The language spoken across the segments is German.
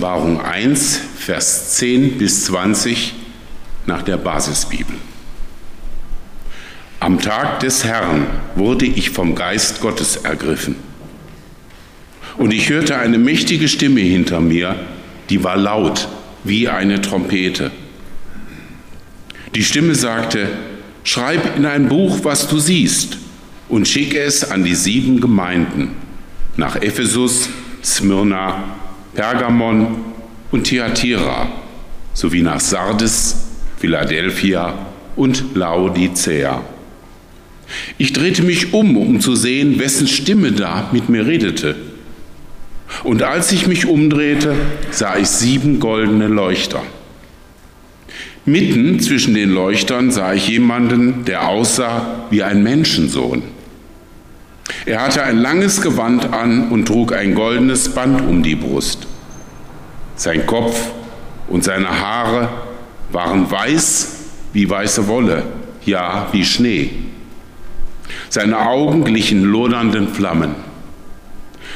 Offenbarung 1, Vers 10 bis 20 nach der Basisbibel. Am Tag des Herrn wurde ich vom Geist Gottes ergriffen. Und ich hörte eine mächtige Stimme hinter mir, die war laut wie eine Trompete. Die Stimme sagte, schreib in ein Buch, was du siehst, und schicke es an die sieben Gemeinden, nach Ephesus, Smyrna, Pergamon und Thyatira, sowie nach Sardes, Philadelphia und Laodicea. Ich drehte mich um, um zu sehen, wessen Stimme da mit mir redete. Und als ich mich umdrehte, sah ich sieben goldene Leuchter. Mitten zwischen den Leuchtern sah ich jemanden, der aussah wie ein Menschensohn. Er hatte ein langes Gewand an und trug ein goldenes Band um die Brust. Sein Kopf und seine Haare waren weiß wie weiße Wolle, ja wie Schnee. Seine Augen glichen lodernden Flammen.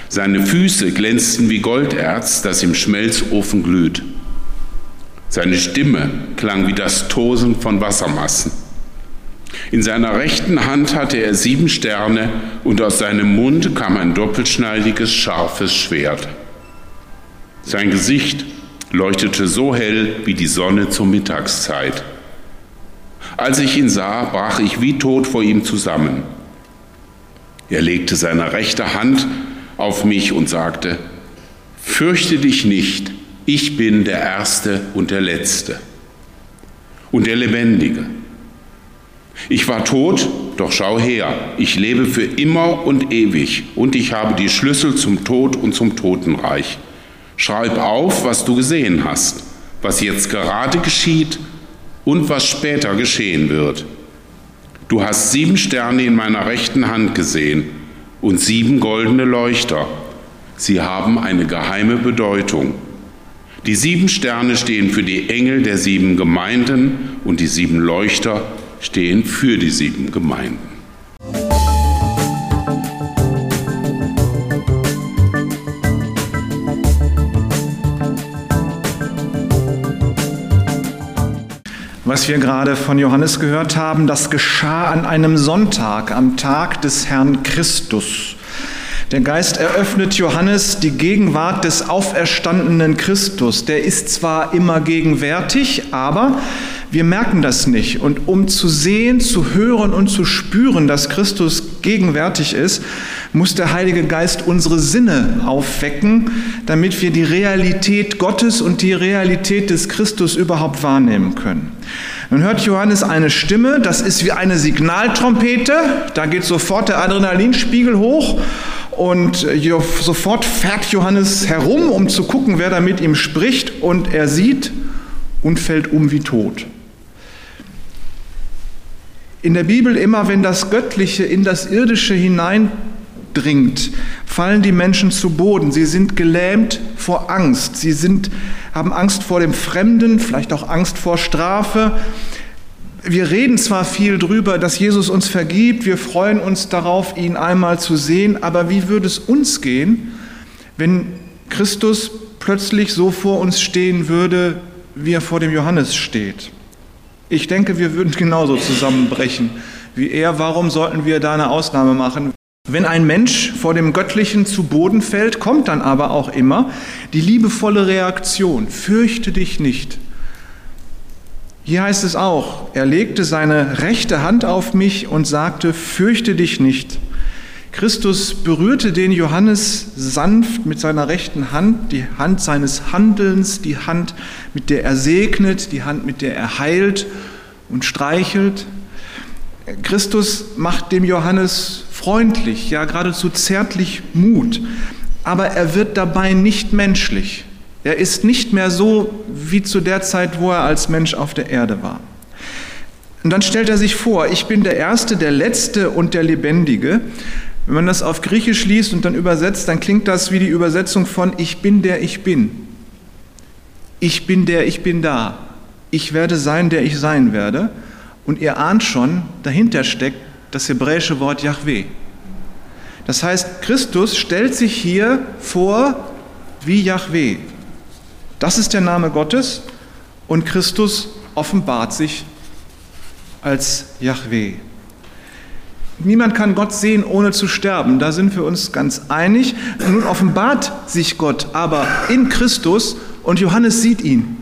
Seine Füße glänzten wie Golderz, das im Schmelzofen glüht. Seine Stimme klang wie das Tosen von Wassermassen. In seiner rechten Hand hatte er sieben Sterne und aus seinem Mund kam ein doppelschneidiges, scharfes Schwert. Sein Gesicht leuchtete so hell wie die Sonne zur Mittagszeit. Als ich ihn sah, brach ich wie tot vor ihm zusammen. Er legte seine rechte Hand auf mich und sagte, Fürchte dich nicht, ich bin der Erste und der Letzte und der Lebendige. Ich war tot, doch schau her, ich lebe für immer und ewig und ich habe die Schlüssel zum Tod und zum Totenreich. Schreib auf, was du gesehen hast, was jetzt gerade geschieht und was später geschehen wird. Du hast sieben Sterne in meiner rechten Hand gesehen und sieben goldene Leuchter. Sie haben eine geheime Bedeutung. Die sieben Sterne stehen für die Engel der sieben Gemeinden und die sieben Leuchter stehen für die sieben Gemeinden. Was wir gerade von Johannes gehört haben, das geschah an einem Sonntag, am Tag des Herrn Christus. Der Geist eröffnet Johannes die Gegenwart des auferstandenen Christus. Der ist zwar immer gegenwärtig, aber wir merken das nicht. Und um zu sehen, zu hören und zu spüren, dass Christus gegenwärtig ist, muss der Heilige Geist unsere Sinne aufwecken, damit wir die Realität Gottes und die Realität des Christus überhaupt wahrnehmen können. Nun hört Johannes eine Stimme, das ist wie eine Signaltrompete, da geht sofort der Adrenalinspiegel hoch und sofort fährt Johannes herum, um zu gucken, wer da mit ihm spricht und er sieht und fällt um wie tot. In der Bibel immer, wenn das Göttliche in das Irdische hinein dringt, fallen die Menschen zu Boden. Sie sind gelähmt vor Angst. Sie sind, haben Angst vor dem Fremden, vielleicht auch Angst vor Strafe. Wir reden zwar viel drüber, dass Jesus uns vergibt, wir freuen uns darauf, ihn einmal zu sehen, aber wie würde es uns gehen, wenn Christus plötzlich so vor uns stehen würde, wie er vor dem Johannes steht? Ich denke, wir würden genauso zusammenbrechen wie er. Warum sollten wir da eine Ausnahme machen? Wenn ein Mensch vor dem Göttlichen zu Boden fällt, kommt dann aber auch immer die liebevolle Reaktion, fürchte dich nicht. Hier heißt es auch, er legte seine rechte Hand auf mich und sagte, fürchte dich nicht. Christus berührte den Johannes sanft mit seiner rechten Hand, die Hand seines Handelns, die Hand, mit der er segnet, die Hand, mit der er heilt und streichelt. Christus macht dem Johannes freundlich, ja geradezu zärtlich Mut, aber er wird dabei nicht menschlich. Er ist nicht mehr so wie zu der Zeit, wo er als Mensch auf der Erde war. Und dann stellt er sich vor, ich bin der Erste, der Letzte und der Lebendige. Wenn man das auf Griechisch liest und dann übersetzt, dann klingt das wie die Übersetzung von Ich bin der ich bin. Ich bin der ich bin da. Ich werde sein, der ich sein werde. Und ihr ahnt schon, dahinter steckt das hebräische Wort Yahweh. Das heißt, Christus stellt sich hier vor wie Yahweh. Das ist der Name Gottes und Christus offenbart sich als Yahweh. Niemand kann Gott sehen, ohne zu sterben. Da sind wir uns ganz einig. Nun offenbart sich Gott aber in Christus und Johannes sieht ihn.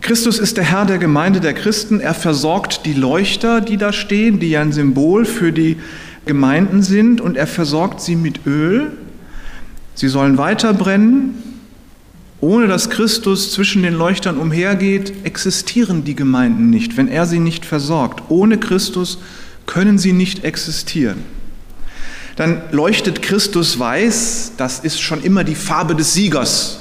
Christus ist der Herr der Gemeinde der Christen. Er versorgt die Leuchter, die da stehen, die ja ein Symbol für die Gemeinden sind, und er versorgt sie mit Öl. Sie sollen weiter brennen. Ohne dass Christus zwischen den Leuchtern umhergeht, existieren die Gemeinden nicht, wenn er sie nicht versorgt. Ohne Christus können sie nicht existieren. Dann leuchtet Christus weiß, das ist schon immer die Farbe des Siegers,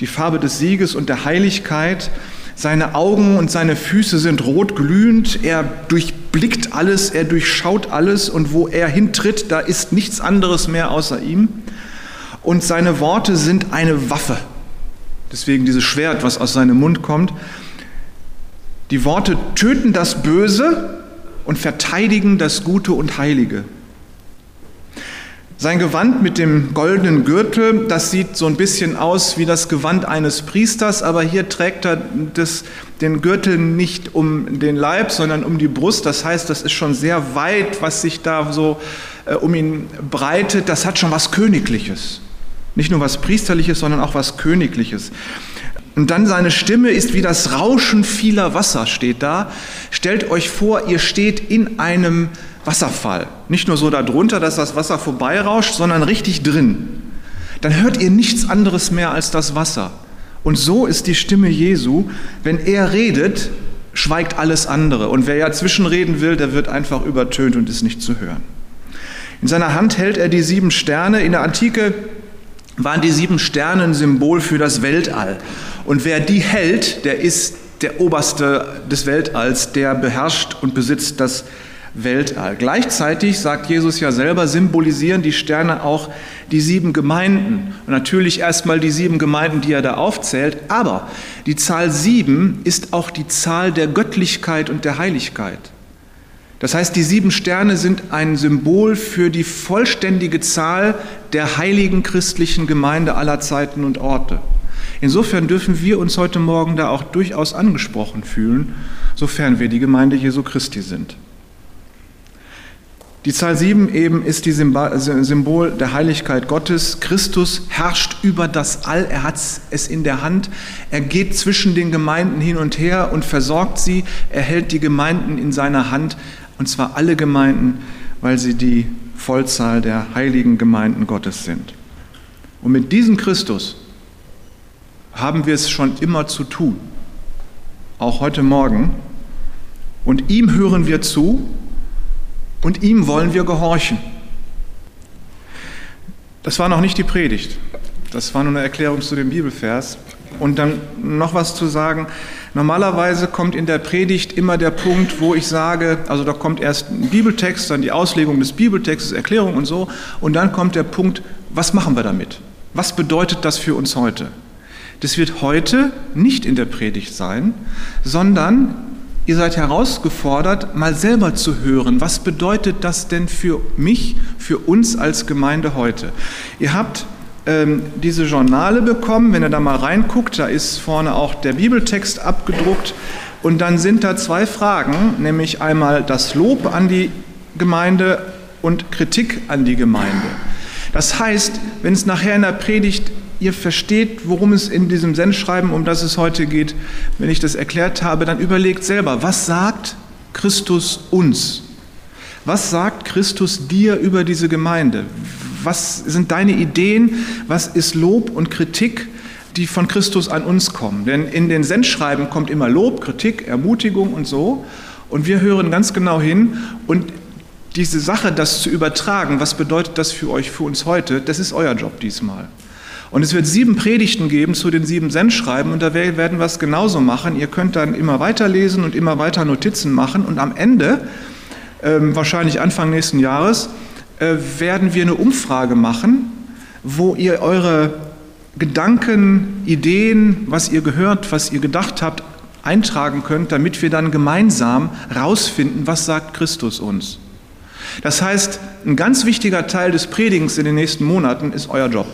die Farbe des Sieges und der Heiligkeit. Seine Augen und seine Füße sind rot glühend, er durchblickt alles, er durchschaut alles und wo er hintritt, da ist nichts anderes mehr außer ihm. Und seine Worte sind eine Waffe. Deswegen dieses Schwert, was aus seinem Mund kommt. Die Worte töten das Böse und verteidigen das Gute und Heilige. Sein Gewand mit dem goldenen Gürtel, das sieht so ein bisschen aus wie das Gewand eines Priesters, aber hier trägt er das, den Gürtel nicht um den Leib, sondern um die Brust. Das heißt, das ist schon sehr weit, was sich da so äh, um ihn breitet. Das hat schon was Königliches. Nicht nur was Priesterliches, sondern auch was Königliches. Und dann seine Stimme ist wie das Rauschen vieler Wasser, steht da. Stellt euch vor, ihr steht in einem Wasserfall. Nicht nur so darunter, dass das Wasser vorbeirauscht, sondern richtig drin. Dann hört ihr nichts anderes mehr als das Wasser. Und so ist die Stimme Jesu. Wenn er redet, schweigt alles andere. Und wer ja zwischenreden will, der wird einfach übertönt und ist nicht zu hören. In seiner Hand hält er die sieben Sterne. In der Antike waren die sieben Sterne ein Symbol für das Weltall. Und wer die hält, der ist der Oberste des Weltalls, der beherrscht und besitzt das Weltall. Gleichzeitig, sagt Jesus ja selber, symbolisieren die Sterne auch die sieben Gemeinden. Und natürlich erstmal die sieben Gemeinden, die er da aufzählt. Aber die Zahl sieben ist auch die Zahl der Göttlichkeit und der Heiligkeit. Das heißt, die sieben Sterne sind ein Symbol für die vollständige Zahl der heiligen christlichen Gemeinde aller Zeiten und Orte. Insofern dürfen wir uns heute Morgen da auch durchaus angesprochen fühlen, sofern wir die Gemeinde Jesu Christi sind. Die Zahl 7 eben ist die Symbol der Heiligkeit Gottes. Christus herrscht über das All, er hat es in der Hand. Er geht zwischen den Gemeinden hin und her und versorgt sie. Er hält die Gemeinden in seiner Hand und zwar alle Gemeinden, weil sie die Vollzahl der heiligen Gemeinden Gottes sind. Und mit diesem Christus haben wir es schon immer zu tun, auch heute Morgen. Und ihm hören wir zu und ihm wollen wir gehorchen. Das war noch nicht die Predigt, das war nur eine Erklärung zu dem Bibelvers. Und dann noch was zu sagen, Normalerweise kommt in der Predigt immer der Punkt, wo ich sage, also da kommt erst ein Bibeltext, dann die Auslegung des Bibeltextes, Erklärung und so, und dann kommt der Punkt, was machen wir damit? Was bedeutet das für uns heute? Das wird heute nicht in der Predigt sein, sondern ihr seid herausgefordert, mal selber zu hören, was bedeutet das denn für mich, für uns als Gemeinde heute? Ihr habt ähm, diese Journale bekommen. Wenn ihr da mal reinguckt, da ist vorne auch der Bibeltext abgedruckt. Und dann sind da zwei Fragen, nämlich einmal das Lob an die Gemeinde und Kritik an die Gemeinde. Das heißt, wenn es nachher in der Predigt ihr versteht, worum es in diesem Sendschreiben, um das es heute geht, wenn ich das erklärt habe, dann überlegt selber, was sagt Christus uns? Was sagt Christus dir über diese Gemeinde? Was sind deine Ideen? Was ist Lob und Kritik, die von Christus an uns kommen? Denn in den Sendschreiben kommt immer Lob, Kritik, Ermutigung und so. Und wir hören ganz genau hin. Und diese Sache, das zu übertragen, was bedeutet das für euch, für uns heute, das ist euer Job diesmal. Und es wird sieben Predigten geben zu den sieben Sendschreiben und da werden wir es genauso machen. Ihr könnt dann immer weiterlesen und immer weiter Notizen machen und am Ende, ähm, wahrscheinlich Anfang nächsten Jahres, werden wir eine Umfrage machen, wo ihr eure Gedanken, Ideen, was ihr gehört, was ihr gedacht habt, eintragen könnt, damit wir dann gemeinsam rausfinden, was sagt Christus uns. Das heißt, ein ganz wichtiger Teil des Predigens in den nächsten Monaten ist euer Job.